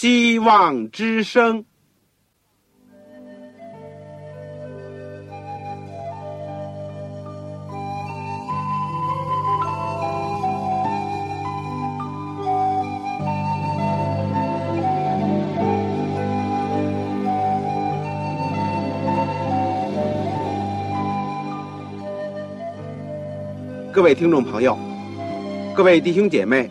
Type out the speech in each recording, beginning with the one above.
希望之声。各位听众朋友，各位弟兄姐妹，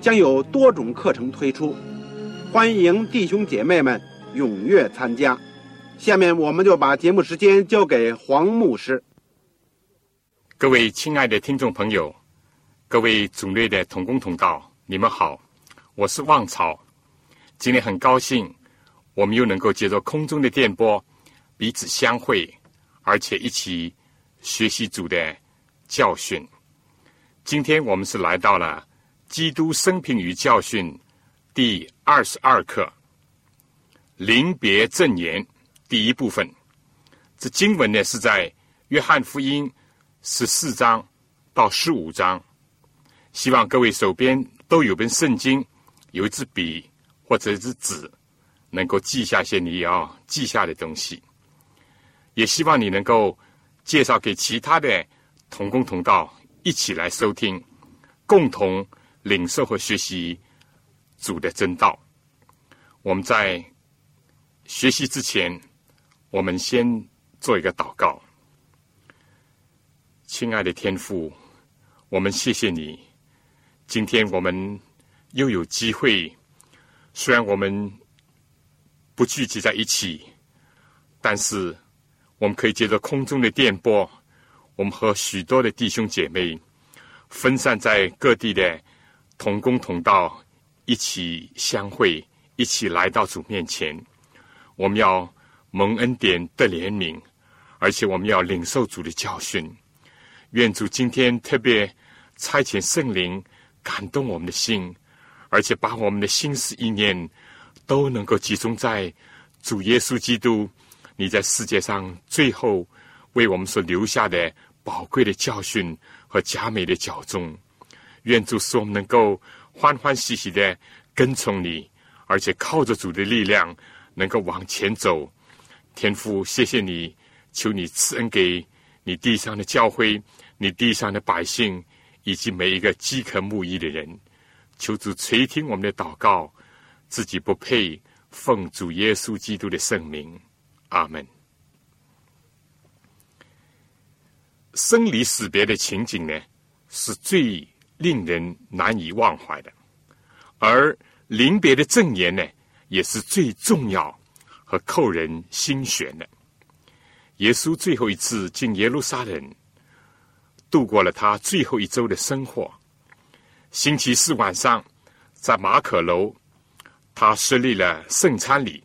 将有多种课程推出，欢迎弟兄姐妹们踊跃参加。下面我们就把节目时间交给黄牧师。各位亲爱的听众朋友，各位组内的同工同道，你们好，我是旺草。今天很高兴，我们又能够借着空中的电波，彼此相会，而且一起学习主的。教训，今天我们是来到了《基督生平与教训》第二十二课《临别赠言》第一部分。这经文呢是在《约翰福音》十四章到十五章。希望各位手边都有本圣经，有一支笔或者一支纸，能够记下些你要记下的东西。也希望你能够介绍给其他的。同工同道，一起来收听，共同领受和学习主的真道。我们在学习之前，我们先做一个祷告。亲爱的天父，我们谢谢你，今天我们又有机会，虽然我们不聚集在一起，但是我们可以借着空中的电波。我们和许多的弟兄姐妹分散在各地的同工同道一起相会，一起来到主面前。我们要蒙恩典得怜悯，而且我们要领受主的教训。愿主今天特别差遣圣灵感动我们的心，而且把我们的心思意念都能够集中在主耶稣基督你在世界上最后为我们所留下的。宝贵的教训和佳美的教中，愿主使我们能够欢欢喜喜的跟从你，而且靠着主的力量能够往前走。天父，谢谢你，求你赐恩给你地上的教会、你地上的百姓以及每一个饥渴慕义的人。求主垂听我们的祷告，自己不配奉主耶稣基督的圣名，阿门。生离死别的情景呢，是最令人难以忘怀的；而临别的赠言呢，也是最重要和扣人心弦的。耶稣最后一次进耶路撒冷，度过了他最后一周的生活。星期四晚上，在马可楼，他设立了圣餐礼。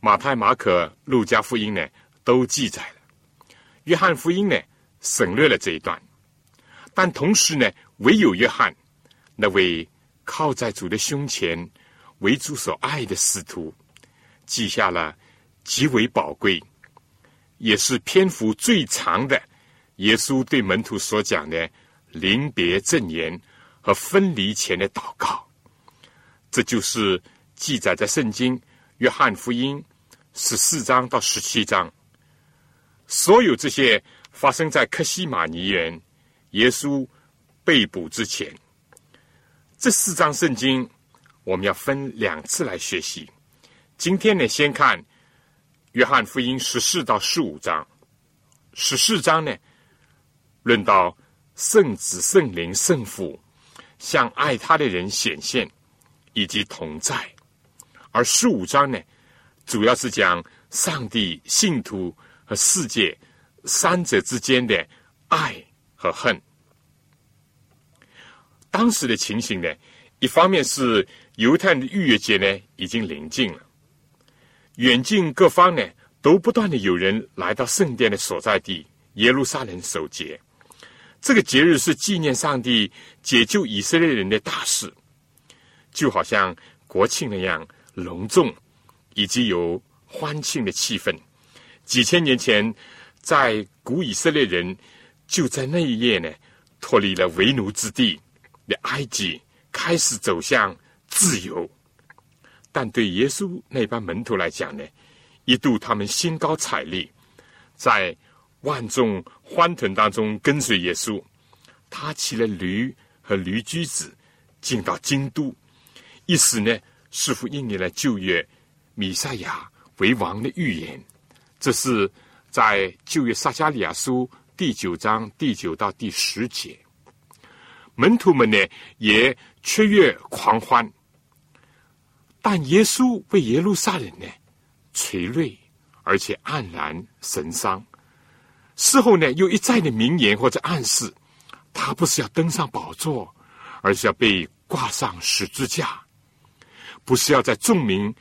马太、马可、路加福音呢，都记载了；约翰福音呢。省略了这一段，但同时呢，唯有约翰那位靠在主的胸前、为主所爱的使徒，记下了极为宝贵，也是篇幅最长的耶稣对门徒所讲的临别赠言和分离前的祷告。这就是记载在圣经约翰福音十四章到十七章，所有这些。发生在克西马尼园，耶稣被捕之前。这四章圣经，我们要分两次来学习。今天呢，先看约翰福音十四到十五章。十四章呢，论到圣子、圣灵、圣父向爱他的人显现以及同在；而十五章呢，主要是讲上帝、信徒和世界。三者之间的爱和恨，当时的情形呢，一方面是犹太人的逾越节呢已经临近了，远近各方呢都不断的有人来到圣殿的所在地耶路撒冷守节。这个节日是纪念上帝解救以色列人的大事，就好像国庆那样隆重，以及有欢庆的气氛。几千年前，在古以色列人就在那一夜呢，脱离了为奴之地的埃及，开始走向自由。但对耶稣那班门徒来讲呢，一度他们兴高采烈，在。万众欢腾当中跟随耶稣，他骑了驴和驴驹子进到京都，一时呢似乎应验了旧约米赛亚为王的预言。这是在旧约撒加利亚书第九章第九到第十节，门徒们呢也雀跃狂欢，但耶稣为耶路撒冷呢垂泪，而且黯然神伤。事后呢，又一再的明言或者暗示，他不是要登上宝座，而是要被挂上十字架；不是要在众民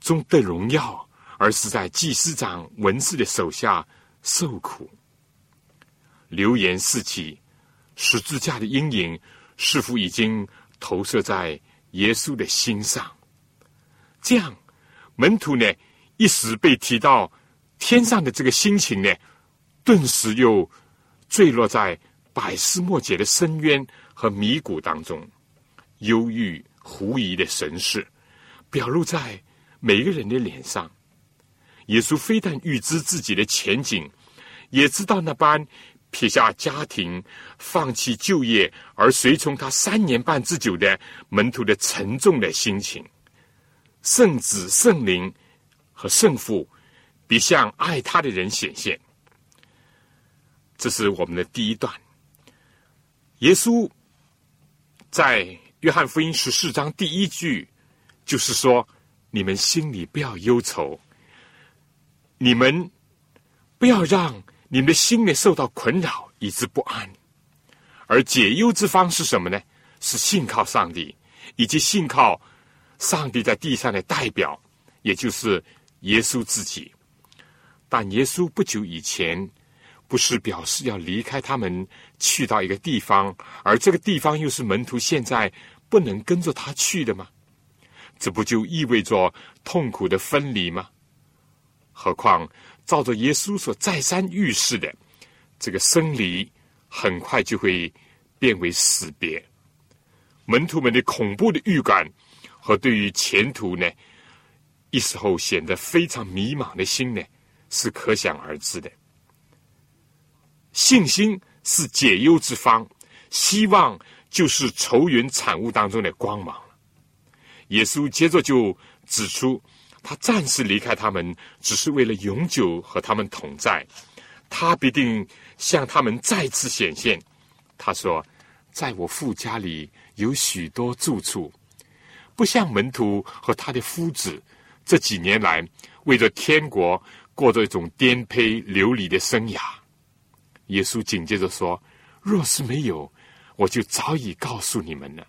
中得荣耀，而是在祭司长文士的手下受苦。流言四起，十字架的阴影似乎已经投射在耶稣的心上。这样，门徒呢一时被提到天上的这个心情呢。顿时又坠落在百思莫解的深渊和迷谷当中，忧郁狐疑的神事表露在每个人的脸上。耶稣非但预知自己的前景，也知道那般撇下家庭、放弃就业而随从他三年半之久的门徒的沉重的心情。圣子、圣灵和圣父必向爱他的人显现。这是我们的第一段。耶稣在约翰福音十四章第一句，就是说：“你们心里不要忧愁，你们不要让你们的心里受到困扰，以致不安。而解忧之方是什么呢？是信靠上帝，以及信靠上帝在地上的代表，也就是耶稣自己。但耶稣不久以前。”不是表示要离开他们去到一个地方，而这个地方又是门徒现在不能跟着他去的吗？这不就意味着痛苦的分离吗？何况照着耶稣所再三预示的，这个生离很快就会变为死别。门徒们的恐怖的预感和对于前途呢，一时候显得非常迷茫的心呢，是可想而知的。信心是解忧之方，希望就是愁云惨雾当中的光芒耶稣接着就指出，他暂时离开他们，只是为了永久和他们同在。他必定向他们再次显现。他说：“在我父家里有许多住处，不像门徒和他的夫子这几年来为着天国过着一种颠沛流离的生涯。”耶稣紧接着说：“若是没有，我就早已告诉你们了。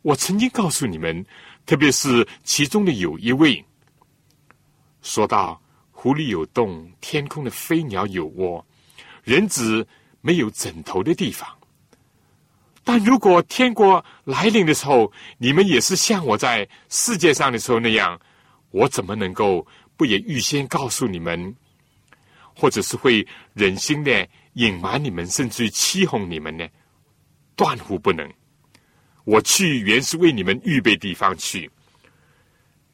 我曾经告诉你们，特别是其中的有一位，说到湖里有洞，天空的飞鸟有窝，人子没有枕头的地方。但如果天国来临的时候，你们也是像我在世界上的时候那样，我怎么能够不也预先告诉你们？”或者是会忍心的隐瞒你们，甚至于欺哄你们呢？断乎不能！我去原是为你们预备地方去。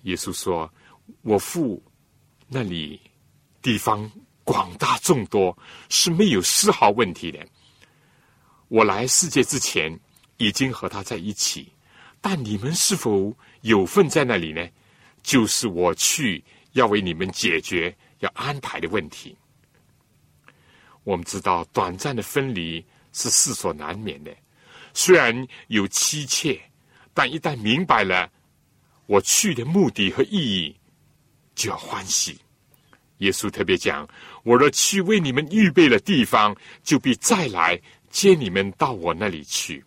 耶稣说：“我父那里地方广大众多，是没有丝毫问题的。我来世界之前已经和他在一起，但你们是否有份在那里呢？就是我去要为你们解决、要安排的问题。”我们知道，短暂的分离是世所难免的，虽然有妻妾，但一旦明白了我去的目的和意义，就要欢喜。耶稣特别讲：“我若去为你们预备了地方，就必再来接你们到我那里去。”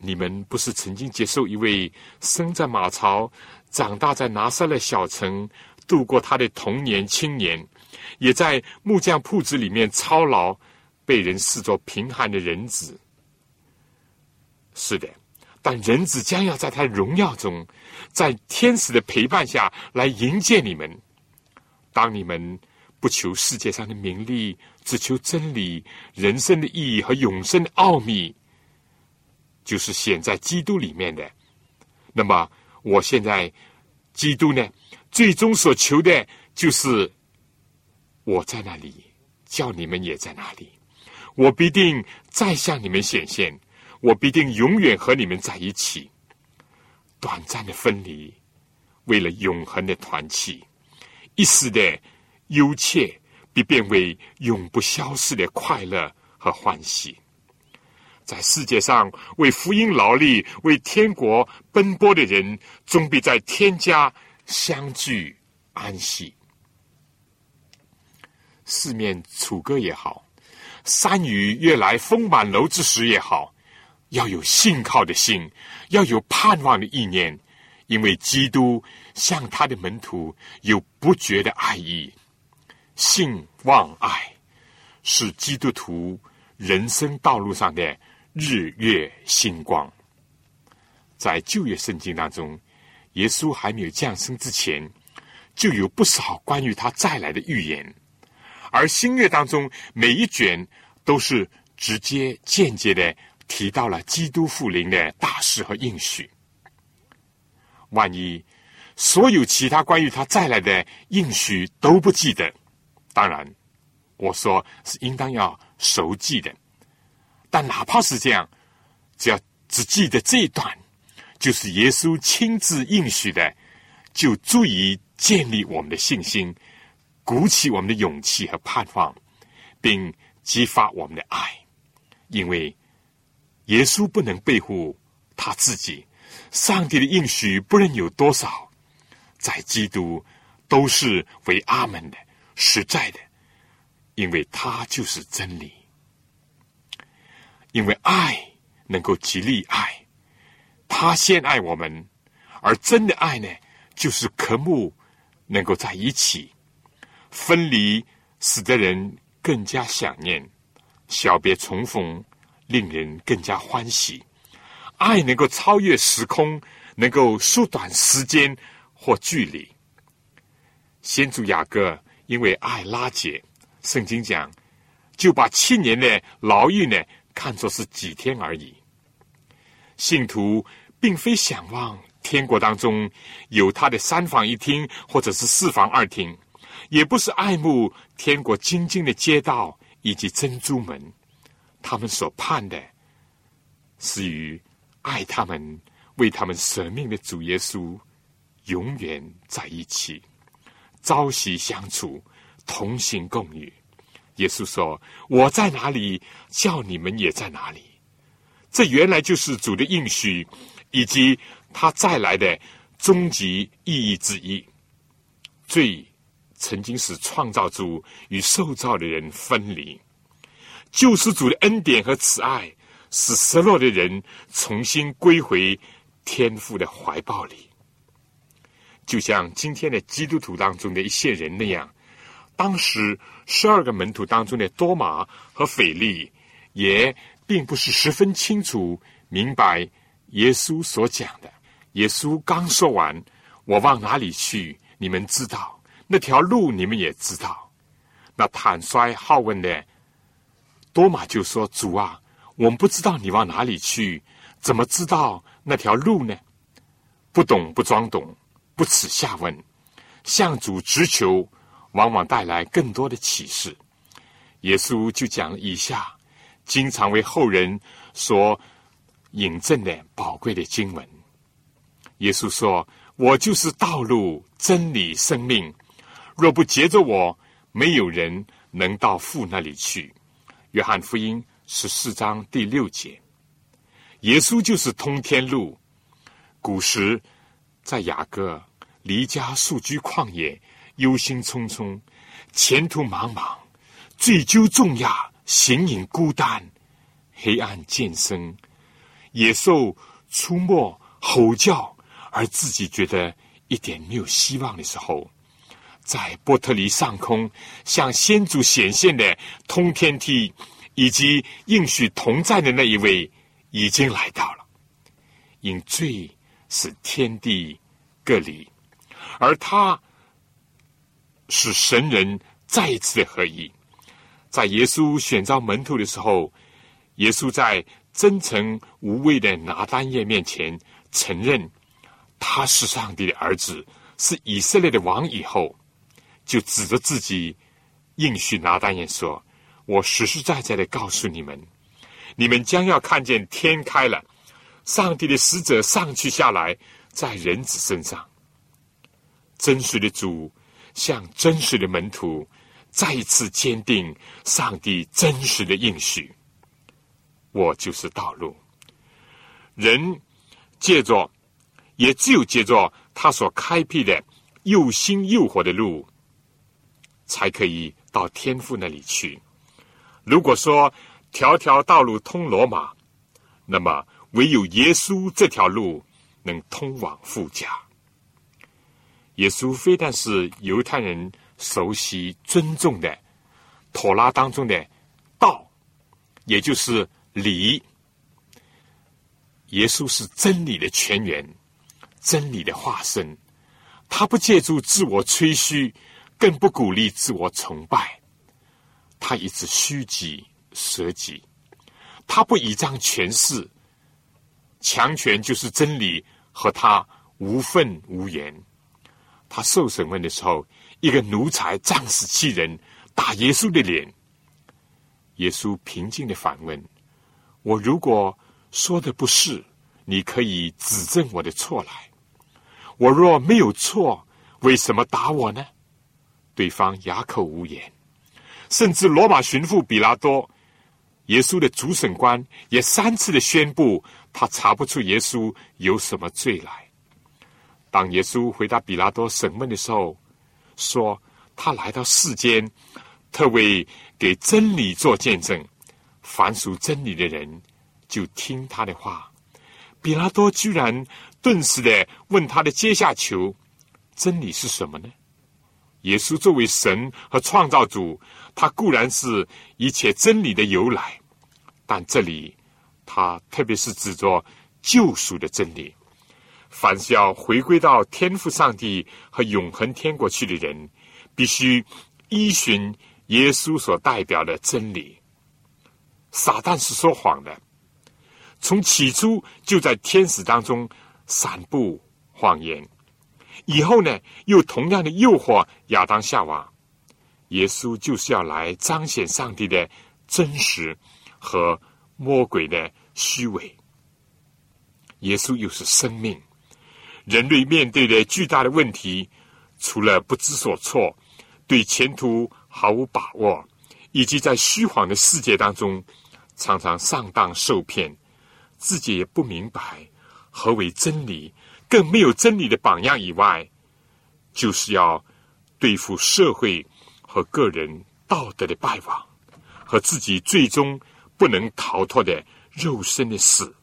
你们不是曾经接受一位生在马槽、长大在拿撒勒小城、度过他的童年青年，也在木匠铺子里面操劳，被人视作贫寒的人子？是的，但人子将要在他荣耀中，在天使的陪伴下来迎接你们。当你们不求世界上的名利，只求真理、人生的意义和永生的奥秘。就是显在基督里面的。那么，我现在基督呢？最终所求的就是我在那里，叫你们也在那里。我必定再向你们显现，我必定永远和你们在一起。短暂的分离，为了永恒的团契；一时的忧切，必变为永不消逝的快乐和欢喜。在世界上为福音劳力、为天国奔波的人，终必在天家相聚安息。四面楚歌也好，山雨欲来风满楼之时也好，要有信靠的心，要有盼望的意念，因为基督向他的门徒有不绝的爱意。信望爱是基督徒人生道路上的。日月星光，在旧约圣经当中，耶稣还没有降生之前，就有不少关于他再来的预言；而新约当中，每一卷都是直接、间接的提到了基督复临的大事和应许。万一所有其他关于他再来的应许都不记得，当然，我说是应当要熟记的。但哪怕是这样，只要只记得这一段，就是耶稣亲自应许的，就足以建立我们的信心，鼓起我们的勇气和盼望，并激发我们的爱。因为耶稣不能背负他自己，上帝的应许不论有多少，在基督都是为阿门的、实在的，因为他就是真理。因为爱能够激励爱，他先爱我们，而真的爱呢，就是渴慕能够在一起。分离使得人更加想念，小别重逢令人更加欢喜。爱能够超越时空，能够缩短时间或距离。先祖雅各因为爱拉结，圣经讲就把七年的牢狱呢。看作是几天而已。信徒并非想望天国当中有他的三房一厅或者是四房二厅，也不是爱慕天国精进的街道以及珍珠门。他们所盼的，是与爱他们、为他们舍命的主耶稣永远在一起，朝夕相处，同行共语。耶稣说：“我在哪里，叫你们也在哪里。”这原来就是主的应许，以及他再来的终极意义之一。罪曾经使创造主与受造的人分离，救世主的恩典和慈爱使失落的人重新归回天父的怀抱里。就像今天的基督徒当中的一些人那样。当时十二个门徒当中的多马和腓力，也并不是十分清楚明白耶稣所讲的。耶稣刚说完：“我往哪里去？你们知道那条路，你们也知道。”那坦率好问的多马就说：“主啊，我们不知道你往哪里去，怎么知道那条路呢？不懂不装懂，不耻下问，向主直求。”往往带来更多的启示。耶稣就讲了以下经常为后人所引证的宝贵的经文。耶稣说：“我就是道路、真理、生命。若不接着我，没有人能到父那里去。”约翰福音十四章第六节。耶稣就是通天路。古时在雅各离家宿居旷野。忧心忡忡，前途茫茫，醉酒重压，形影孤单，黑暗渐深。野兽出没、吼叫，而自己觉得一点没有希望的时候，在波特黎上空向先祖显现的通天梯以及应许同在的那一位已经来到了。因罪是天地各离，而他是神人再一次的合一。在耶稣选召门徒的时候，耶稣在真诚无畏的拿单叶面前承认他是上帝的儿子，是以色列的王以后，就指着自己应许拿单叶说：“我实实在在的告诉你们，你们将要看见天开了，上帝的使者上去下来，在人子身上。真实的主向真实的门徒。”再一次坚定上帝真实的应许，我就是道路。人借着，也只有借着他所开辟的又新又活的路，才可以到天父那里去。如果说条条道路通罗马，那么唯有耶稣这条路能通往富家。耶稣非但是犹太人。熟悉、尊重的妥拉当中的道，也就是理。耶稣是真理的泉源，真理的化身。他不借助自我吹嘘，更不鼓励自我崇拜。他一直虚己舍己，他不倚仗权势，强权就是真理，和他无份无缘。他受审问的时候。一个奴才仗势欺人，打耶稣的脸。耶稣平静的反问：“我如果说的不是，你可以指证我的错来。我若没有错，为什么打我呢？”对方哑口无言。甚至罗马巡抚比拉多，耶稣的主审官也三次的宣布，他查不出耶稣有什么罪来。当耶稣回答比拉多审问的时候，说他来到世间，特为给真理做见证。凡属真理的人，就听他的话。比拉多居然顿时的问他的阶下囚：真理是什么呢？耶稣作为神和创造主，他固然是一切真理的由来，但这里他特别是指着救赎的真理。凡是要回归到天赋上帝和永恒天国去的人，必须依循耶稣所代表的真理。撒旦是说谎的，从起初就在天使当中散布谎言，以后呢又同样的诱惑亚当夏娃。耶稣就是要来彰显上帝的真实和魔鬼的虚伪。耶稣又是生命。人类面对的巨大的问题，除了不知所措、对前途毫无把握，以及在虚晃的世界当中常常上当受骗，自己也不明白何为真理，更没有真理的榜样以外，就是要对付社会和个人道德的败亡，和自己最终不能逃脱的肉身的死。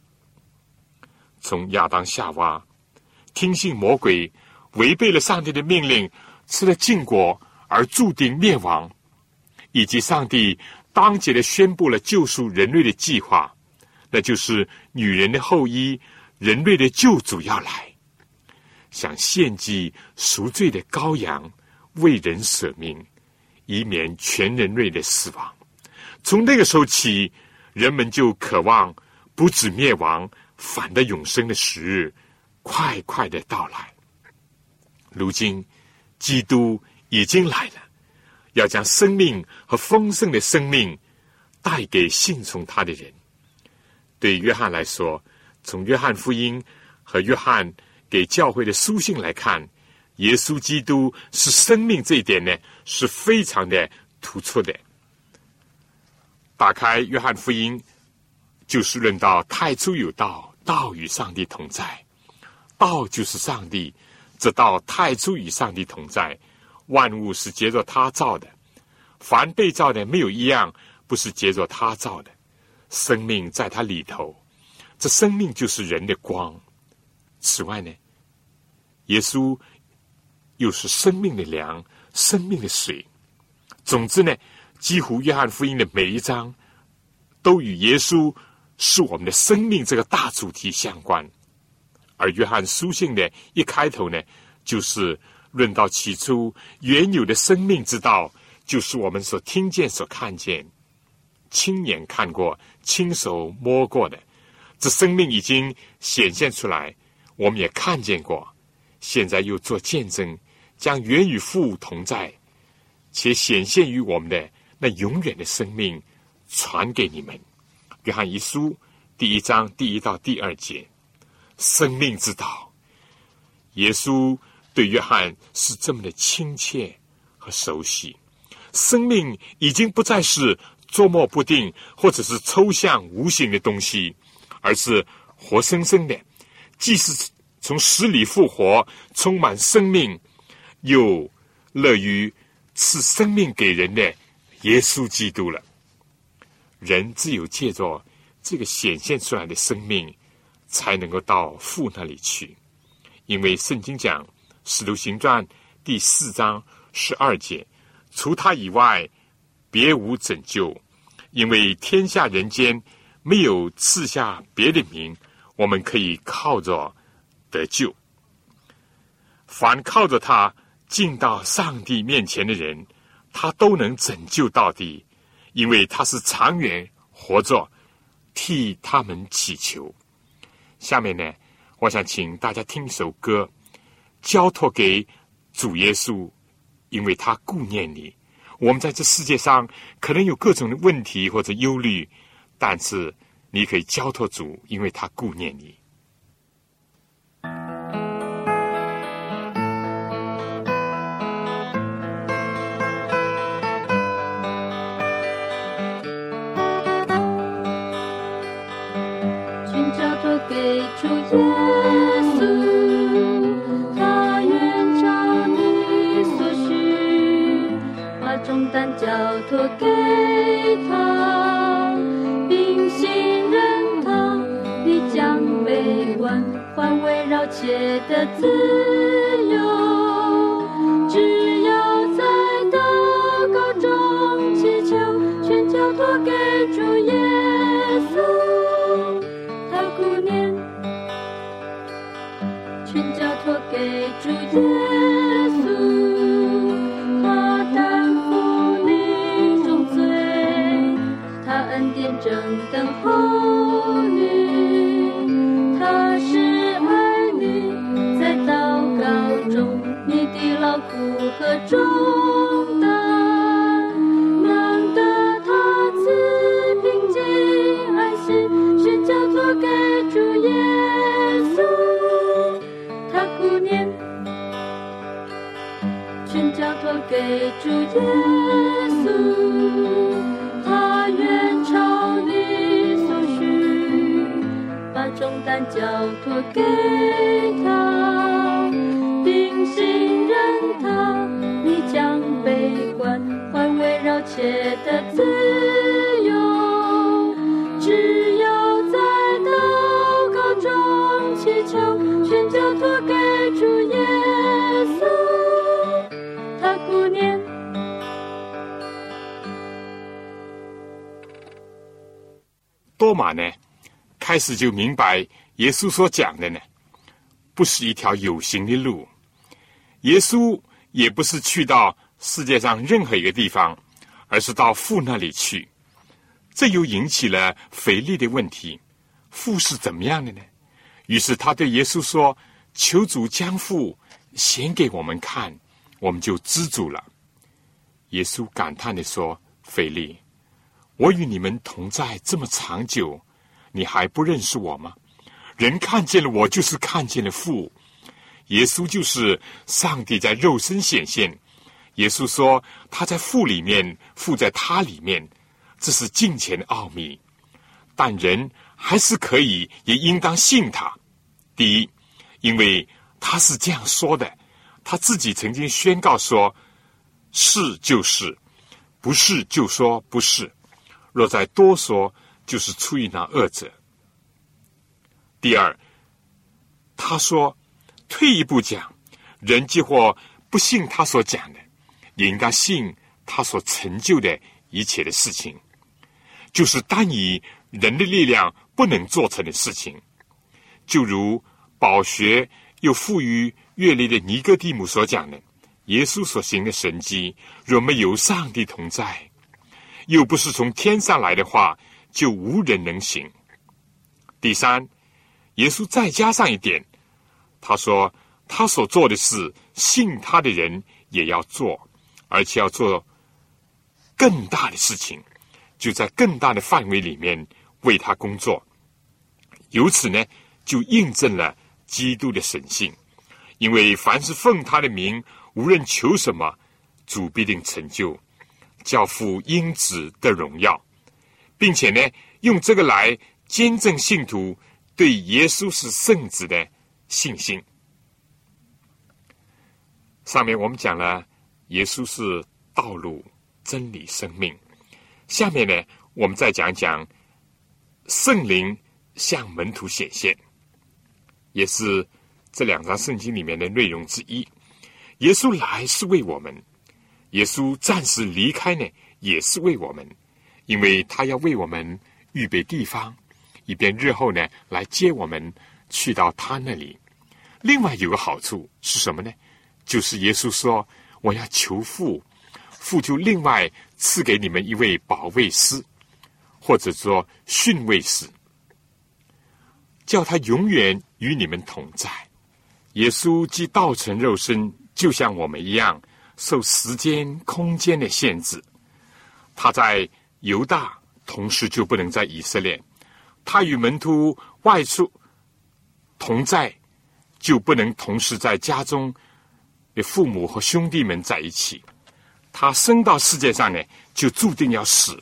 从亚当夏娃。听信魔鬼，违背了上帝的命令，吃了禁果而注定灭亡，以及上帝当即的宣布了救赎人类的计划，那就是女人的后裔，人类的救主要来，想献祭赎罪的羔羊，为人舍命，以免全人类的死亡。从那个时候起，人们就渴望不止灭亡，反的永生的时日。快快的到来。如今，基督已经来了，要将生命和丰盛的生命带给信从他的人。对约翰来说，从约翰福音和约翰给教会的书信来看，耶稣基督是生命这一点呢，是非常的突出的。打开约翰福音，就是论到太初有道，道与上帝同在。道就是上帝，这道太初与上帝同在，万物是结着他造的，凡被造的没有一样不是结着他造的，生命在他里头，这生命就是人的光。此外呢，耶稣又是生命的粮，生命的水。总之呢，几乎约翰福音的每一章都与耶稣是我们的生命这个大主题相关。而约翰书信的一开头呢，就是论到起初原有的生命之道，就是我们所听见、所看见、亲眼看过、亲手摸过的。这生命已经显现出来，我们也看见过，现在又做见证，将原与父同在。且显现于我们的那永远的生命，传给你们。约翰一书第一章第一到第二节，生命之道。耶稣对约翰是这么的亲切和熟悉。生命已经不再是捉摸不定或者是抽象无形的东西，而是活生生的，既是从死里复活，充满生命，又乐于。赐生命给人的耶稣基督了。人只有借着这个显现出来的生命，才能够到父那里去。因为圣经讲《使徒行传》第四章十二节，除他以外，别无拯救。因为天下人间没有赐下别的名，我们可以靠着得救。凡靠着他。进到上帝面前的人，他都能拯救到底，因为他是长远活着，替他们祈求。下面呢，我想请大家听一首歌，交托给主耶稣，因为他顾念你。我们在这世界上可能有各种的问题或者忧虑，但是你可以交托主，因为他顾念你。多开始就明白耶稣所讲的呢，不是一条有形的路。耶稣也不是去到世界上任何一个地方，而是到父那里去。这又引起了腓力的问题：父是怎么样的呢？于是他对耶稣说：“求主将父显给我们看，我们就知足了。”耶稣感叹的说：“腓力。”我与你们同在这么长久，你还不认识我吗？人看见了我，就是看见了父。耶稣就是上帝在肉身显现。耶稣说他在父里面，父在他里面，这是近前的奥秘。但人还是可以，也应当信他。第一，因为他是这样说的，他自己曾经宣告说：是就是，不是就说不是。若再多说，就是出于那恶者。第二，他说，退一步讲，人既或不信他所讲的，也应该信他所成就的一切的事情，就是单以人的力量不能做成的事情，就如饱学又富于阅历的尼哥底母所讲的，耶稣所行的神迹，若没有上帝同在，又不是从天上来的话，就无人能行。第三。耶稣再加上一点，他说：“他所做的事，信他的人也要做，而且要做更大的事情，就在更大的范围里面为他工作。由此呢，就印证了基督的神性，因为凡是奉他的名，无论求什么，主必定成就，教父因子的荣耀，并且呢，用这个来见证信徒。”对耶稣是圣子的信心。上面我们讲了，耶稣是道路、真理、生命。下面呢，我们再讲讲圣灵向门徒显现，也是这两章圣经里面的内容之一。耶稣来是为我们，耶稣暂时离开呢，也是为我们，因为他要为我们预备地方。以便日后呢，来接我们去到他那里。另外有个好处是什么呢？就是耶稣说：“我要求父，父就另外赐给你们一位保卫师，或者说训卫师，叫他永远与你们同在。”耶稣既道成肉身，就像我们一样，受时间、空间的限制。他在犹大，同时就不能在以色列。他与门徒外出同在，就不能同时在家中的父母和兄弟们在一起。他生到世界上呢，就注定要死。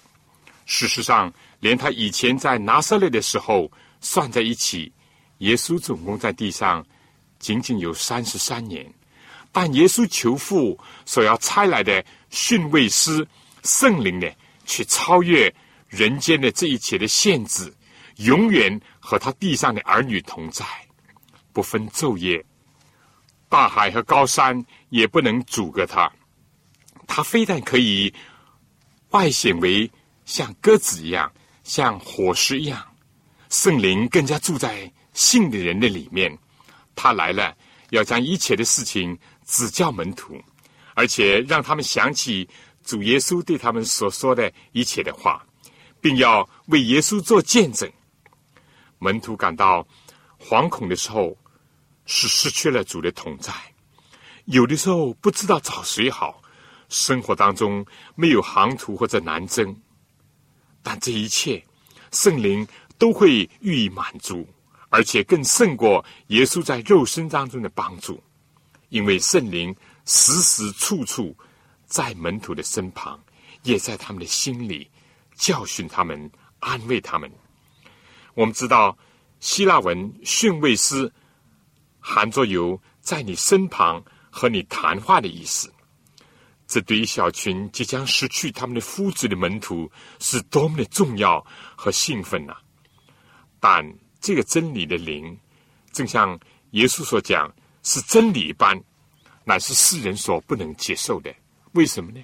事实上，连他以前在拿撒勒的时候算在一起，耶稣总共在地上仅仅有三十三年。但耶稣求父所要差来的训卫师圣灵呢，去超越人间的这一切的限制。永远和他地上的儿女同在，不分昼夜，大海和高山也不能阻隔他。他非但可以外显为像鸽子一样，像火石一样，圣灵更加住在信的人的里面。他来了，要将一切的事情指教门徒，而且让他们想起主耶稣对他们所说的一切的话，并要为耶稣做见证。门徒感到惶恐的时候，是失去了主的同在；有的时候不知道找谁好，生活当中没有航途或者南征，但这一切圣灵都会予以满足，而且更胜过耶稣在肉身当中的帮助，因为圣灵时时处处在门徒的身旁，也在他们的心里教训他们，安慰他们。我们知道希腊文训位师含着有在你身旁和你谈话的意思，这对于小群即将失去他们的夫子的门徒是多么的重要和兴奋呐！但这个真理的灵，正像耶稣所讲，是真理一般，乃是世人所不能接受的。为什么呢？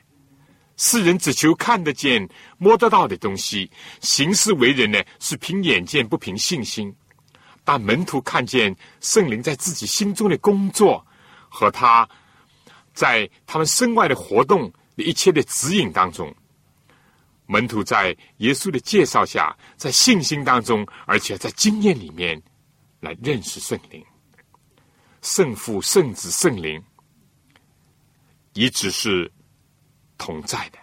世人只求看得见、摸得到的东西，行事为人呢是凭眼见不凭信心。但门徒看见圣灵在自己心中的工作，和他在他们身外的活动的一切的指引当中，门徒在耶稣的介绍下，在信心当中，而且在经验里面来认识圣灵、圣父、圣子、圣灵，一直是。同在的，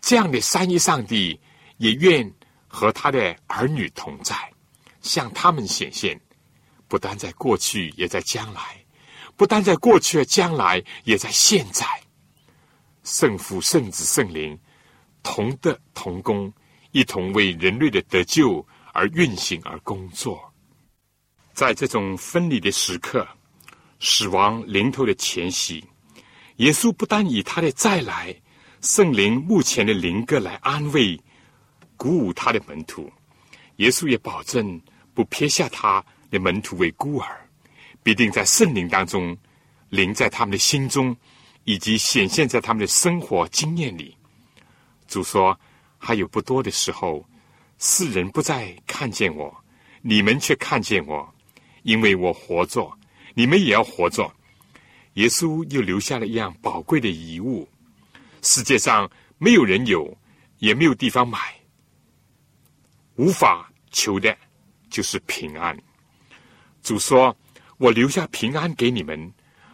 这样的三一上帝也愿和他的儿女同在，向他们显现，不但在过去，也在将来；不但在过去的将来，也在现在。圣父、圣子、圣灵同德同工，一同为人类的得救而运行而工作。在这种分离的时刻，死亡临头的前夕，耶稣不但以他的再来。圣灵目前的灵格来安慰、鼓舞他的门徒，耶稣也保证不撇下他的门徒为孤儿，必定在圣灵当中临在他们的心中，以及显现在他们的生活经验里。主说：“还有不多的时候，世人不再看见我，你们却看见我，因为我活着，你们也要活着。”耶稣又留下了一样宝贵的遗物：世界上没有人有，也没有地方买，无法求的，就是平安。主说：“我留下平安给你们，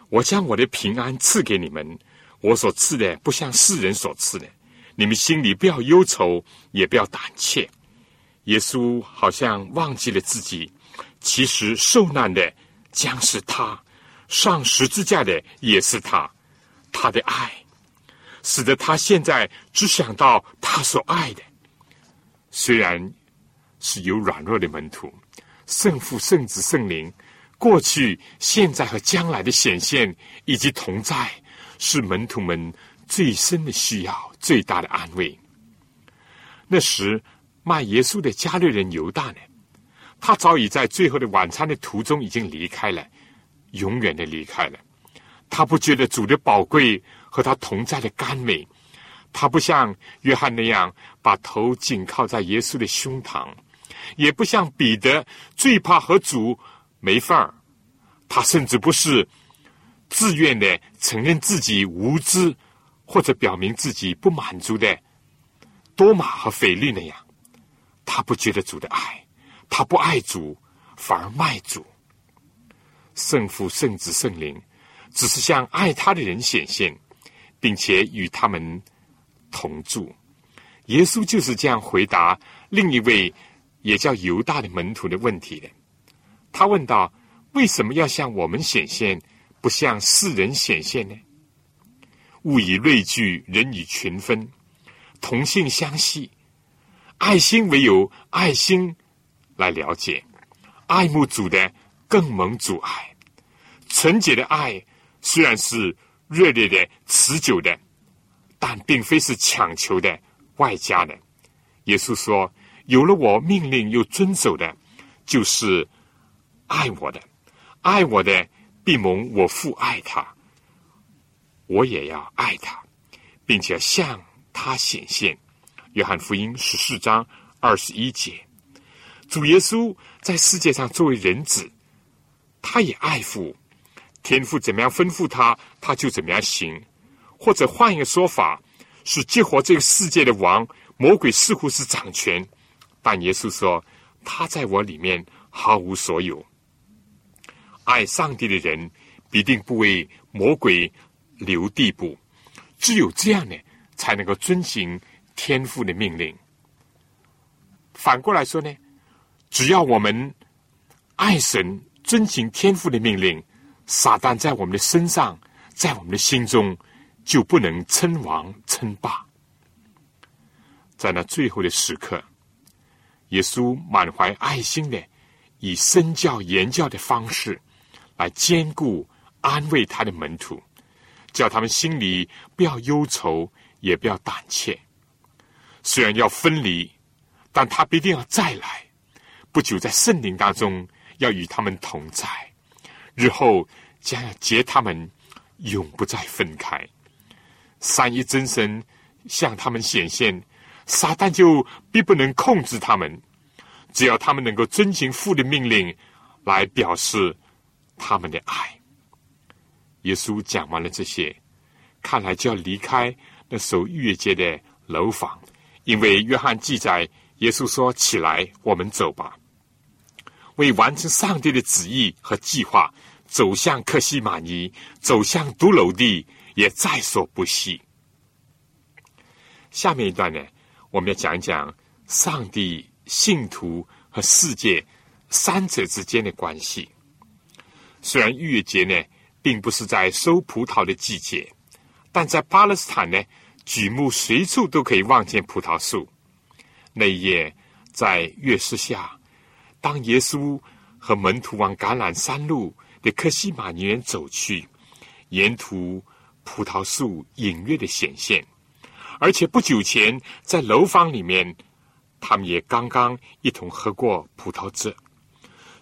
我将我的平安赐给你们。我所赐的，不像世人所赐的。”你们心里不要忧愁，也不要胆怯。耶稣好像忘记了自己，其实受难的将是他，上十字架的也是他。他的爱，使得他现在只想到他所爱的。虽然是有软弱的门徒，圣父、圣子、圣灵，过去、现在和将来的显现以及同在，是门徒们。最深的需要，最大的安慰。那时卖耶稣的加略人犹大呢？他早已在最后的晚餐的途中已经离开了，永远的离开了。他不觉得主的宝贵和他同在的甘美，他不像约翰那样把头紧靠在耶稣的胸膛，也不像彼得最怕和主没份儿。他甚至不是自愿的承认自己无知。或者表明自己不满足的多马和腓力那样，他不觉得主的爱，他不爱主，反而卖主。圣父、圣子、圣灵，只是向爱他的人显现，并且与他们同住。耶稣就是这样回答另一位也叫犹大的门徒的问题的。他问道：“为什么要向我们显现，不向世人显现呢？”物以类聚，人以群分，同性相吸，爱心唯有爱心来了解，爱慕主的更蒙主爱。纯洁的爱虽然是热烈的、持久的，但并非是强求的、外加的。耶稣说：“有了我命令又遵守的，就是爱我的；爱我的，必蒙我父爱他。”我也要爱他，并且向他显现。约翰福音十四章二十一节，主耶稣在世界上作为人子，他也爱父，天父怎么样吩咐他，他就怎么样行。或者换一个说法，是激活这个世界的王，魔鬼似乎是掌权，但耶稣说他在我里面毫无所有。爱上帝的人必定不为魔鬼。留地步，只有这样呢，才能够遵行天父的命令。反过来说呢，只要我们爱神、遵行天父的命令，撒旦在我们的身上，在我们的心中，就不能称王称霸。在那最后的时刻，耶稣满怀爱心的，以身教言教的方式，来兼顾安慰他的门徒。叫他们心里不要忧愁，也不要胆怯。虽然要分离，但他必定要再来。不久在圣灵当中要与他们同在，日后将要接他们，永不再分开。三一真神向他们显现，撒旦就必不能控制他们。只要他们能够遵行父的命令，来表示他们的爱。耶稣讲完了这些，看来就要离开那守逾越节的楼房，因为约翰记载，耶稣说：“起来，我们走吧。”为完成上帝的旨意和计划，走向克西马尼，走向独楼地，也在所不惜。下面一段呢，我们要讲一讲上帝、信徒和世界三者之间的关系。虽然逾越节呢。并不是在收葡萄的季节，但在巴勒斯坦呢，举目随处都可以望见葡萄树。那一夜在月色下，当耶稣和门徒往橄榄山路的克西马尼园走去，沿途葡萄树隐约的显现，而且不久前在楼房里面，他们也刚刚一同喝过葡萄汁。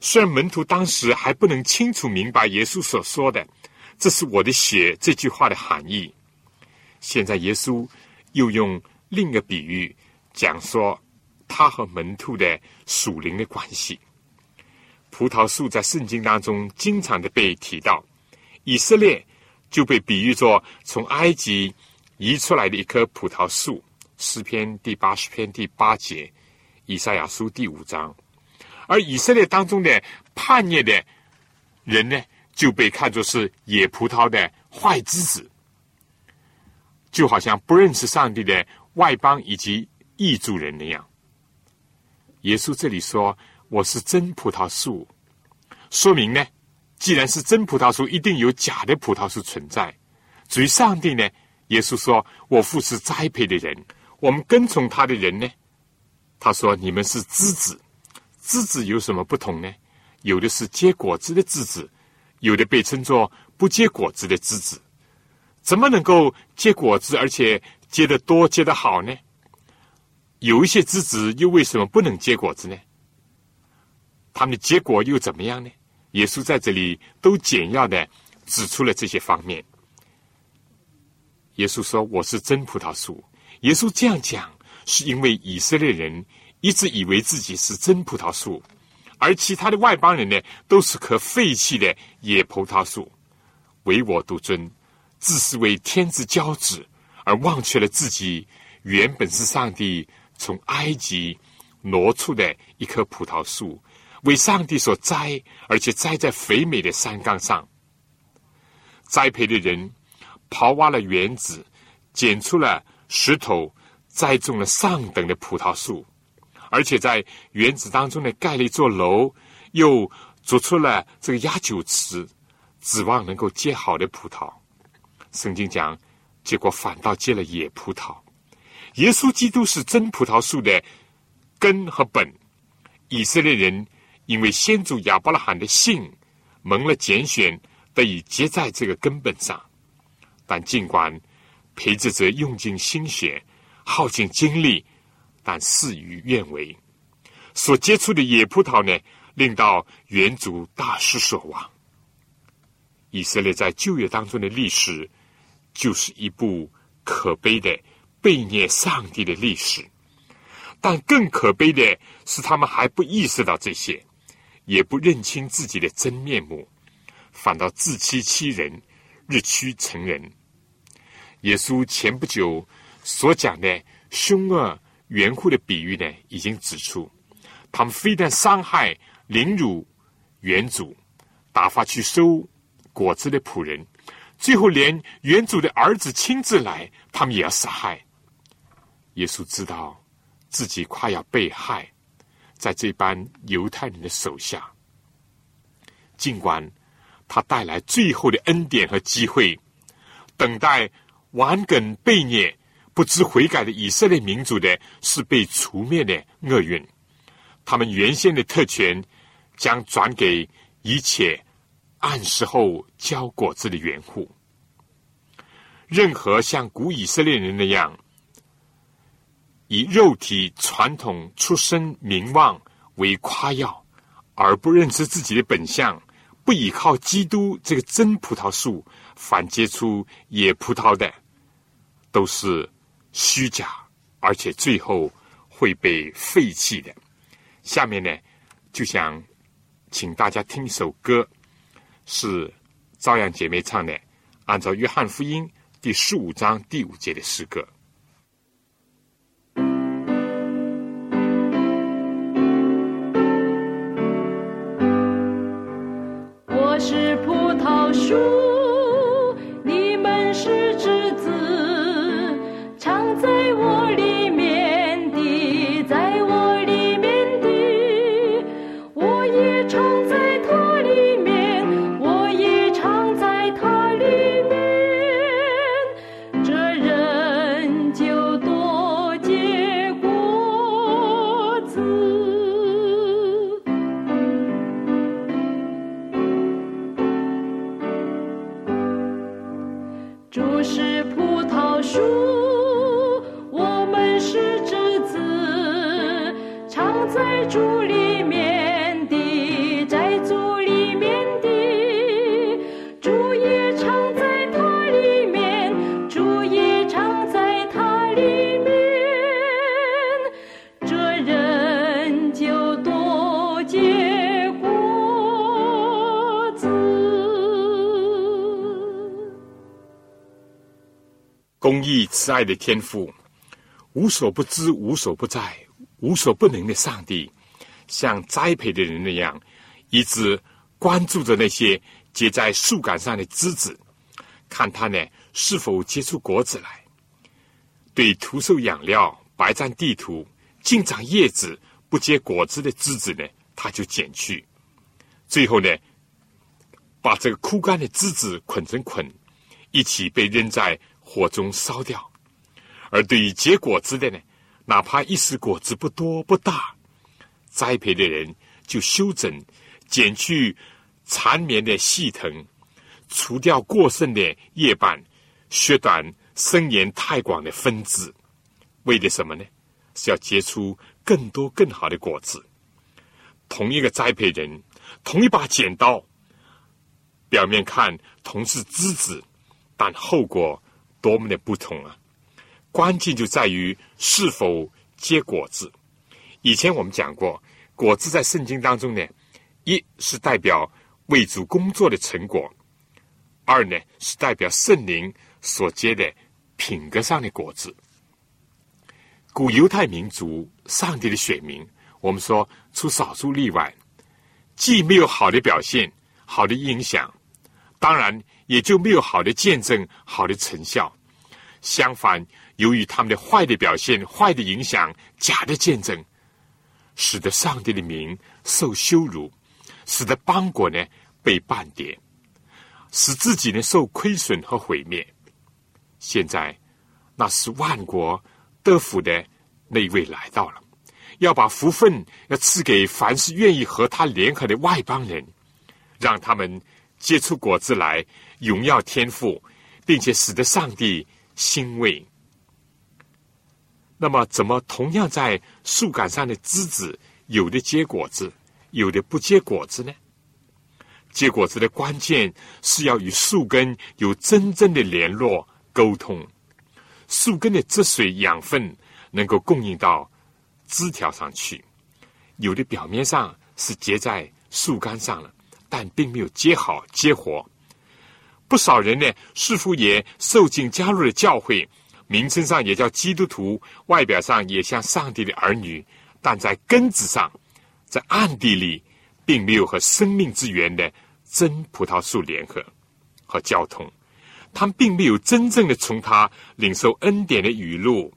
虽然门徒当时还不能清楚明白耶稣所说的“这是我的血”这句话的含义，现在耶稣又用另一个比喻讲说他和门徒的属灵的关系。葡萄树在圣经当中经常的被提到，以色列就被比喻作从埃及移出来的一棵葡萄树。诗篇第八十篇第八节，以赛亚书第五章。而以色列当中的叛逆的人呢，就被看作是野葡萄的坏枝子，就好像不认识上帝的外邦以及异族人那样。耶稣这里说。我是真葡萄树，说明呢，既然是真葡萄树，一定有假的葡萄树存在。至于上帝呢，耶稣说：“我父是栽培的人，我们跟从他的人呢。”他说：“你们是枝子，枝子有什么不同呢？有的是结果子的枝子，有的被称作不结果子的枝子。怎么能够结果子，而且结得多、结得好呢？有一些枝子又为什么不能结果子呢？”他们的结果又怎么样呢？耶稣在这里都简要的指出了这些方面。耶稣说：“我是真葡萄树。”耶稣这样讲，是因为以色列人一直以为自己是真葡萄树，而其他的外邦人呢，都是棵废弃的野葡萄树，唯我独尊，自视为天之骄子，而忘却了自己原本是上帝从埃及挪出的一棵葡萄树。为上帝所栽，而且栽在肥美的山岗上。栽培的人刨挖了园子，捡出了石头，栽种了上等的葡萄树，而且在园子当中呢盖了一座楼，又筑出了这个压酒池，指望能够结好的葡萄。圣经讲，结果反倒结了野葡萄。耶稣基督是真葡萄树的根和本，以色列人。因为先祖亚伯拉罕的信蒙了拣选，得以结在这个根本上。但尽管培植者用尽心血、耗尽精力，但事与愿违。所结出的野葡萄呢，令到原主大失所望。以色列在旧约当中的历史，就是一部可悲的背逆上帝的历史。但更可悲的是，他们还不意识到这些。也不认清自己的真面目，反倒自欺欺人，日趋成人。耶稣前不久所讲的凶恶缘故的比喻呢，已经指出，他们非但伤害凌辱原主，打发去收果子的仆人，最后连原主的儿子亲自来，他们也要杀害。耶稣知道自己快要被害。在这班犹太人的手下，尽管他带来最后的恩典和机会，等待顽梗悖逆、不知悔改的以色列民族的是被除灭的厄运，他们原先的特权将转给一切按时候交果子的缘故。任何像古以色列人那样。以肉体传统出身名望为夸耀，而不认识自己的本相，不依靠基督这个真葡萄树，反结出野葡萄的，都是虚假，而且最后会被废弃的。下面呢，就想请大家听一首歌，是朝阳姐妹唱的，按照约翰福音第十五章第五节的诗歌。树。慈爱的天赋，无所不知、无所不在、无所不能的上帝，像栽培的人那样，一直关注着那些结在树干上的枝子，看它呢是否结出果子来。对徒手养料、白占地图、净长叶子、不结果子的枝子呢，他就剪去。最后呢，把这个枯干的枝子捆成捆，一起被扔在火中烧掉。而对于结果子的呢，哪怕一时果子不多不大，栽培的人就修整、剪去缠绵的细藤，除掉过剩的叶瓣，削短。伸延太广的分枝，为的什么呢？是要结出更多更好的果子。同一个栽培人，同一把剪刀，表面看同是枝子，但后果多么的不同啊！关键就在于是否结果子。以前我们讲过，果子在圣经当中呢，一是代表为主工作的成果，二呢是代表圣灵所结的。品格上的果子，古犹太民族上帝的选民，我们说除少数例外，既没有好的表现、好的影响，当然也就没有好的见证、好的成效。相反，由于他们的坏的表现、坏的影响、假的见证，使得上帝的名受羞辱，使得邦国呢被半跌，使自己呢受亏损和毁灭。现在，那是万国得福的那一位来到了，要把福分要赐给凡是愿意和他联合的外邦人，让他们结出果子来，荣耀天赋，并且使得上帝欣慰。那么，怎么同样在树干上的枝子，有的结果子，有的不结果子呢？结果子的关键是要与树根有真正的联络。沟通，树根的汁水养分能够供应到枝条上去。有的表面上是结在树干上了，但并没有结好结活。不少人呢，似乎也受尽加入了教诲，名称上也叫基督徒，外表上也像上帝的儿女，但在根子上，在暗地里，并没有和生命之源的真葡萄树联合和交通。他们并没有真正的从他领受恩典的语录，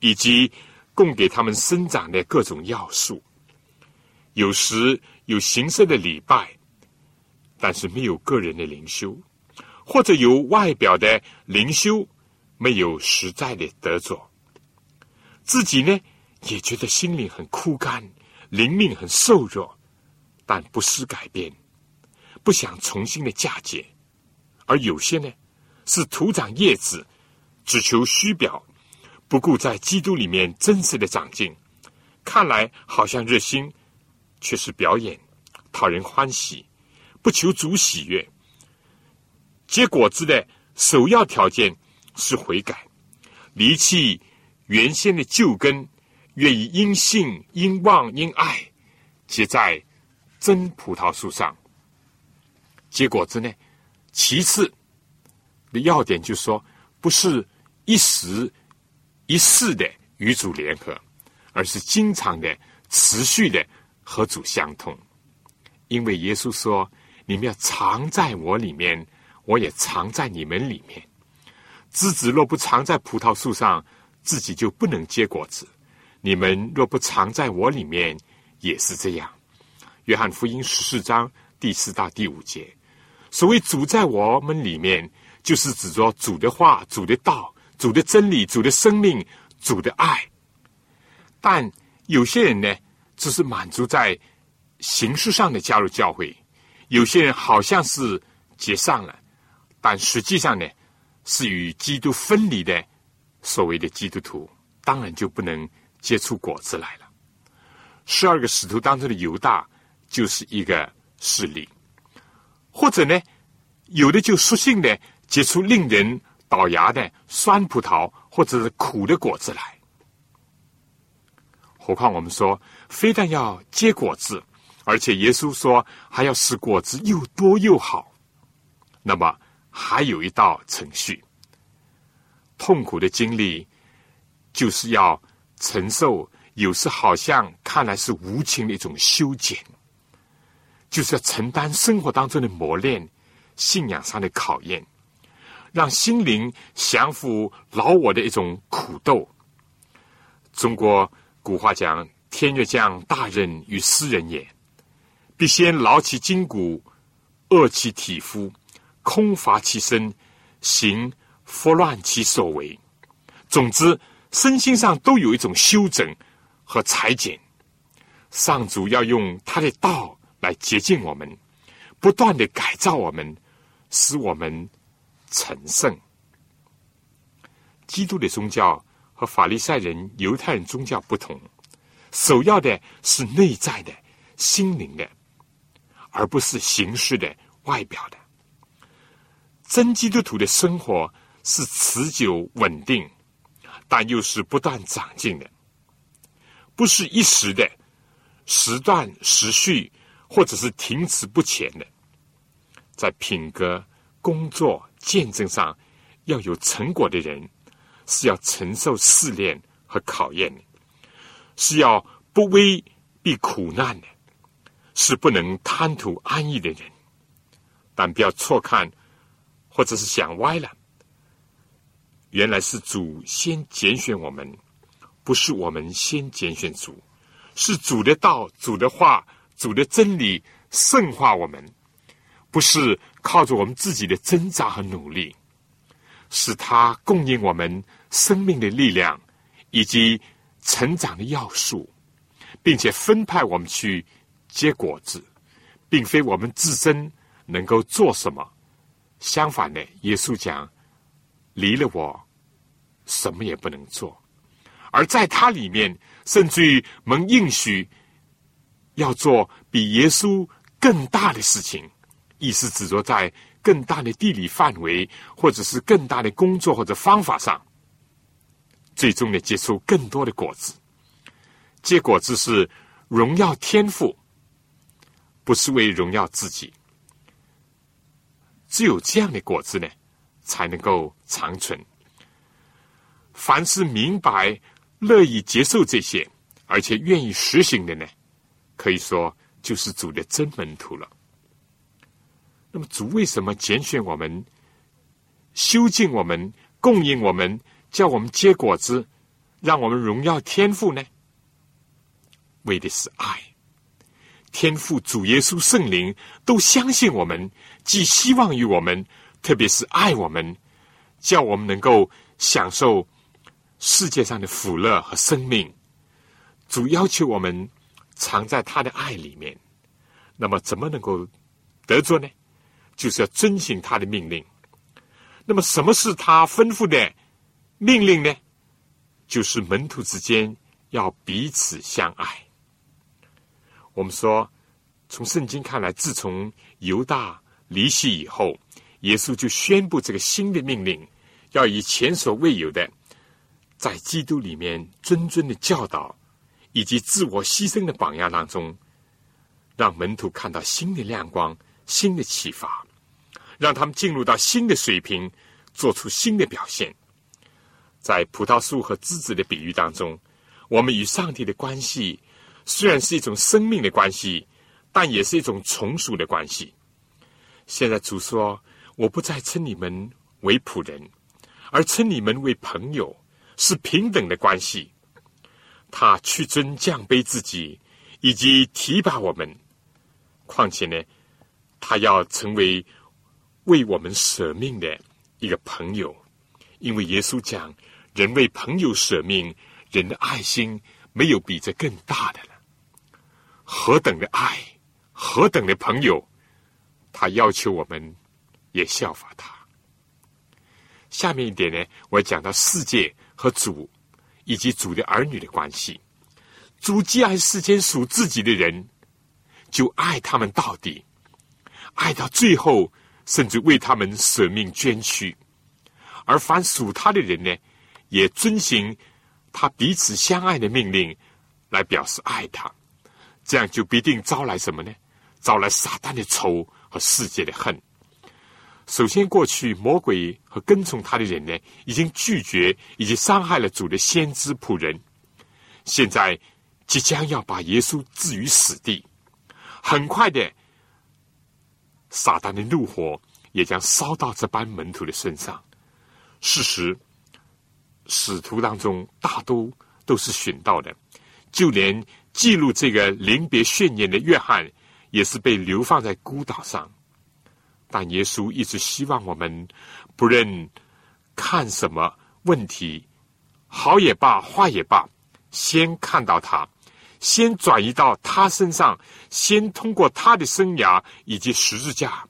以及供给他们生长的各种要素。有时有形式的礼拜，但是没有个人的灵修；或者有外表的灵修，没有实在的得着。自己呢，也觉得心灵很枯干，灵命很瘦弱，但不思改变，不想重新的嫁接。而有些呢？是徒长叶子，只求虚表，不顾在基督里面真实的长进。看来好像热心，却是表演，讨人欢喜，不求主喜悦。结果子的首要条件是悔改，离弃原先的旧根，愿意因信、因望、因爱结在真葡萄树上。结果之呢？其次。的要点就是说，不是一时一世的与主联合，而是经常的、持续的和主相通。因为耶稣说：“你们要藏在我里面，我也藏在你们里面。枝子若不藏在葡萄树上，自己就不能结果子；你们若不藏在我里面，也是这样。”约翰福音十四章第四到第五节，所谓主在我们里面。就是指着主的话、主的道、主的真理、主的生命、主的爱。但有些人呢，只是满足在形式上的加入教会；有些人好像是结上了，但实际上呢，是与基督分离的所谓的基督徒，当然就不能结出果子来了。十二个使徒当中的犹大就是一个事例，或者呢，有的就属性的。结出令人倒牙的酸葡萄或者是苦的果子来，何况我们说，非但要结果子，而且耶稣说还要使果子又多又好。那么还有一道程序，痛苦的经历，就是要承受有时好像看来是无情的一种修剪，就是要承担生活当中的磨练、信仰上的考验，让心灵降服老我的一种苦斗。中国古话讲：“天若将大任于斯人也，必先劳其筋骨，饿其体肤，空乏其身，行拂乱其所为。”总之，身心上都有一种修整和裁剪。上主要用他的道来洁净我们，不断的改造我们，使我们成圣。基督的宗教。和法利赛人、犹太人宗教不同，首要的是内在的、心灵的，而不是形式的、外表的。真基督徒的生活是持久稳定，但又是不断长进的，不是一时的、时断时续，或者是停滞不前的。在品格、工作、见证上要有成果的人。是要承受试炼和考验的，是要不危避苦难的，是不能贪图安逸的人。但不要错看，或者是想歪了。原来是主先拣选我们，不是我们先拣选主，是主的道、主的话、主的真理圣化我们，不是靠着我们自己的挣扎和努力。使他供应我们生命的力量以及成长的要素，并且分派我们去结果子，并非我们自身能够做什么。相反的，耶稣讲：“离了我，什么也不能做。”而在他里面，甚至于蒙应许要做比耶稣更大的事情，意思指着在。更大的地理范围，或者是更大的工作或者方法上，最终的结出更多的果子。结果子是荣耀天赋，不是为荣耀自己。只有这样的果子呢，才能够长存。凡是明白、乐意接受这些，而且愿意实行的呢，可以说就是主的真门徒了。那么主为什么拣选我们、修进我们、供应我们、叫我们结果子，让我们荣耀天赋呢？为的是爱。天赋主耶稣圣灵都相信我们，寄希望于我们，特别是爱我们，叫我们能够享受世界上的福乐和生命。主要求我们藏在他的爱里面。那么怎么能够得着呢？就是要遵循他的命令。那么，什么是他吩咐的命令呢？就是门徒之间要彼此相爱。我们说，从圣经看来，自从犹大离席以后，耶稣就宣布这个新的命令，要以前所未有的，在基督里面谆谆的教导，以及自我牺牲的榜样当中，让门徒看到新的亮光。新的启发，让他们进入到新的水平，做出新的表现。在葡萄树和枝子的比喻当中，我们与上帝的关系虽然是一种生命的关系，但也是一种从属的关系。现在主说：“我不再称你们为仆人，而称你们为朋友，是平等的关系。”他屈尊降卑自己，以及提拔我们。况且呢？他要成为为我们舍命的一个朋友，因为耶稣讲：“人为朋友舍命，人的爱心没有比这更大的了。”何等的爱，何等的朋友！他要求我们也效法他。下面一点呢，我讲到世界和主以及主的儿女的关系。主既爱世间属自己的人，就爱他们到底。爱到最后，甚至为他们舍命捐躯；而凡属他的人呢，也遵行他彼此相爱的命令，来表示爱他。这样就必定招来什么呢？招来撒旦的仇和世界的恨。首先过去魔鬼和跟从他的人呢，已经拒绝以及伤害了主的先知仆人，现在即将要把耶稣置于死地。很快的，撒旦的怒火也将烧到这班门徒的身上。事实，使徒当中大都都是寻到的，就连记录这个临别宣言的约翰，也是被流放在孤岛上。但耶稣一直希望我们，不论看什么问题，好也罢，坏也罢，先看到他。先转移到他身上，先通过他的生涯以及十字架，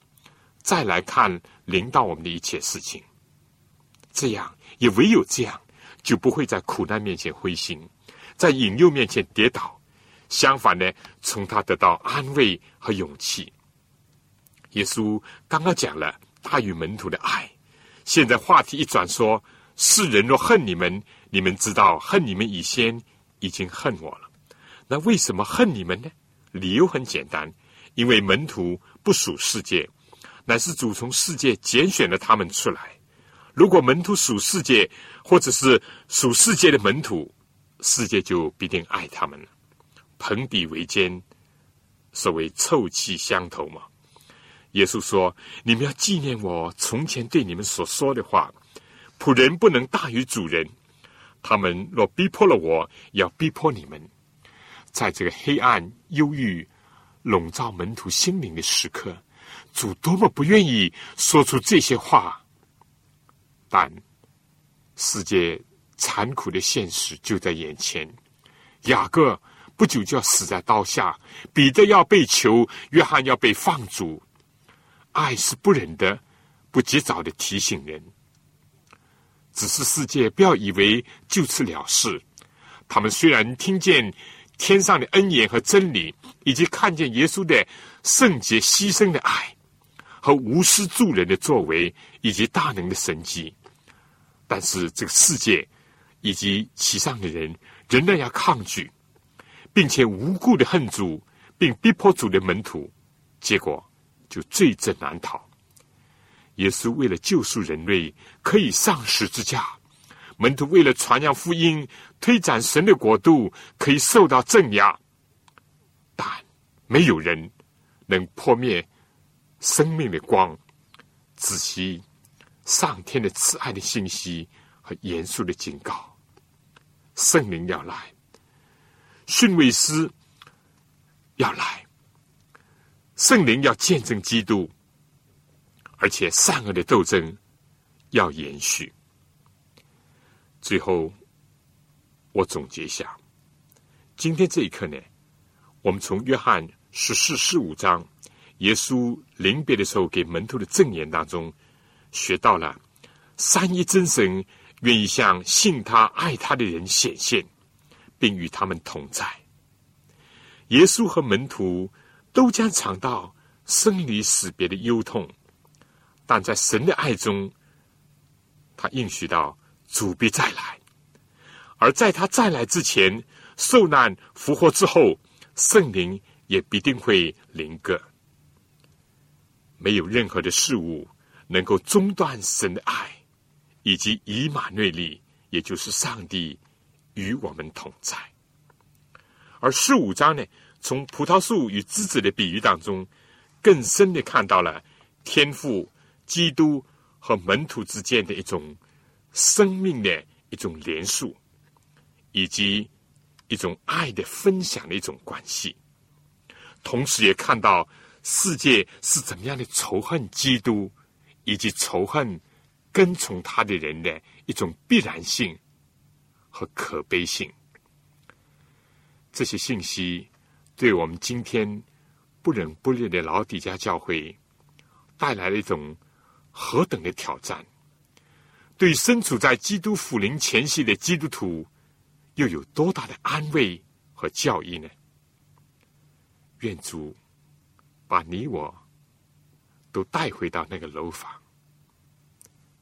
再来看临到我们的一切事情。这样，也唯有这样，就不会在苦难面前灰心，在引诱面前跌倒。相反呢，从他得到安慰和勇气。耶稣刚刚讲了他与门徒的爱，现在话题一转，说世人若恨你们，你们知道恨你们以先已经恨我了。那为什么恨你们呢？理由很简单，因为门徒不属世界，乃是主从世界拣选了他们出来。如果门徒属世界，或者是属世界的门徒，世界就必定爱他们了。朋比为奸，所谓臭气相投嘛。耶稣说：“你们要纪念我从前对你们所说的话。仆人不能大于主人。他们若逼迫了我，要逼迫你们。”在这个黑暗、忧郁笼罩门徒心灵的时刻，主多么不愿意说出这些话，但世界残酷的现实就在眼前。雅各不久就要死在刀下，彼得要被囚，约翰要被放逐。爱是不忍的，不及早的提醒人。只是世界不要以为就此了事，他们虽然听见。天上的恩言和真理，以及看见耶稣的圣洁牺牲的爱和无私助人的作为，以及大能的神迹，但是这个世界以及其上的人仍然要抗拒，并且无故的恨主，并逼迫主的门徒，结果就罪证难逃。耶稣为了救赎人类，可以上十字架。门徒为了传扬福音、推展神的国度，可以受到镇压，但没有人能破灭生命的光。仔细上天的慈爱的信息和严肃的警告：圣灵要来，训慰师要来，圣灵要见证基督，而且善恶的斗争要延续。最后，我总结一下，今天这一刻呢，我们从约翰十四、十五章，耶稣临别的时候给门徒的赠言当中，学到了三一真神愿意向信他、爱他的人显现，并与他们同在。耶稣和门徒都将尝到生离死别的忧痛，但在神的爱中，他应许到。主必再来，而在他再来之前，受难复活之后，圣灵也必定会临格。没有任何的事物能够中断神的爱，以及以马内利，也就是上帝与我们同在。而十五章呢，从葡萄树与枝子的比喻当中，更深的看到了天父、基督和门徒之间的一种。生命的一种连束，以及一种爱的分享的一种关系，同时也看到世界是怎么样的仇恨基督，以及仇恨跟从他的人的一种必然性和可悲性。这些信息对我们今天不冷不热的老底家教会带来了一种何等的挑战！对身处在基督福临前夕的基督徒，又有多大的安慰和教益呢？愿主把你我都带回到那个楼房，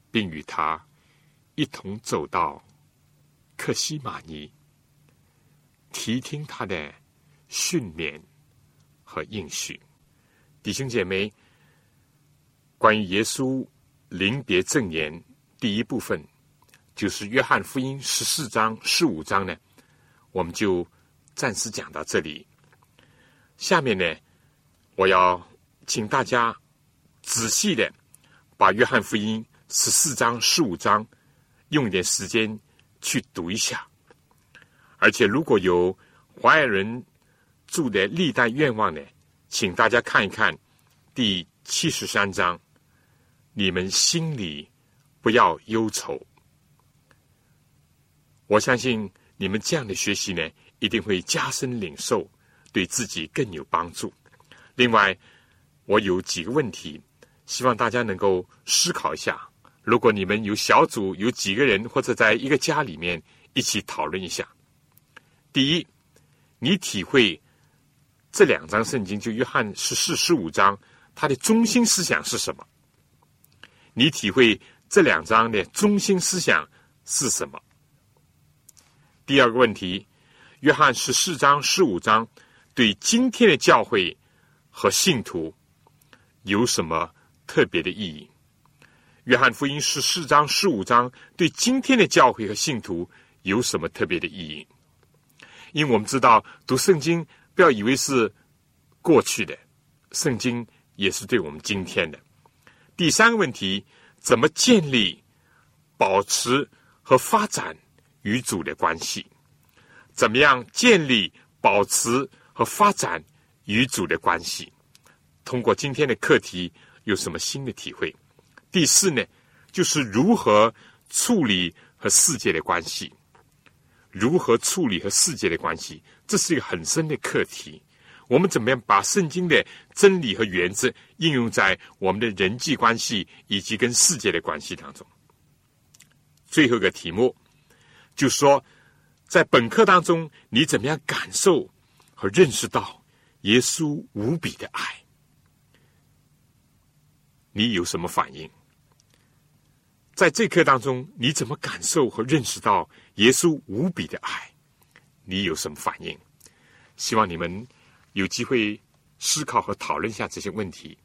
并与他一同走到克西玛尼，提听他的训勉和应许。弟兄姐妹，关于耶稣临别赠言第一部分，就是约翰福音十四章、十五章呢，我们就暂时讲到这里。下面呢，我要请大家仔细的把约翰福音十四章、十五章用一点时间去读一下，而且如果有华人住的历代愿望呢，请大家看一看第七十三章。你们心里不要忧愁。我相信你们这样的学习呢，一定会加深领受，对自己更有帮助。另外，我有几个问题，希望大家能够思考一下。如果你们有小组，有几个人或者在一个家里面一起讨论一下。第一，你体会这两章圣经，就约翰十四、十五章，它的中心思想是什么？你体会这两章的中心思想是什么？第二个问题，约翰十四章、十五章对今天的教会和信徒有什么特别的意义？约翰福音十四章、十五章对今天的教会和信徒有什么特别的意义？因为我们知道，读圣经不要以为是过去的，圣经也是对我们今天的。第三个问题：怎么建立、保持和发展与主的关系？怎么样建立、保持和发展与主的关系？通过今天的课题，有什么新的体会？第四呢，就是如何处理和世界的关系？如何处理和世界的关系？这是一个很深的课题。我们怎么样把圣经的真理和原则应用在我们的人际关系以及跟世界的关系当中？最后一个题目就说，在本课当中，你怎么样感受和认识到耶稣无比的爱？你有什么反应？在这课当中，你怎么感受和认识到耶稣无比的爱？你有什么反应？希望你们。有机会思考和讨论一下这些问题。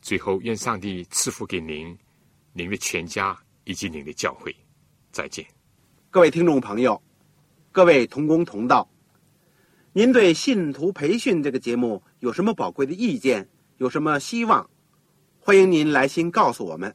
最后，愿上帝赐福给您、您的全家以及您的教会。再见，各位听众朋友，各位同工同道，您对信徒培训这个节目有什么宝贵的意见？有什么希望？欢迎您来信告诉我们，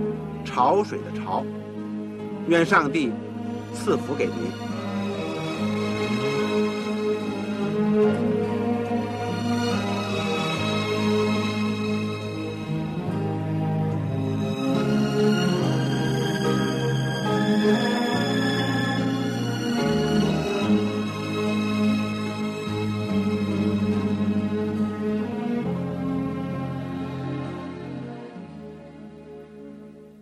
潮水的潮。愿上帝赐福给您。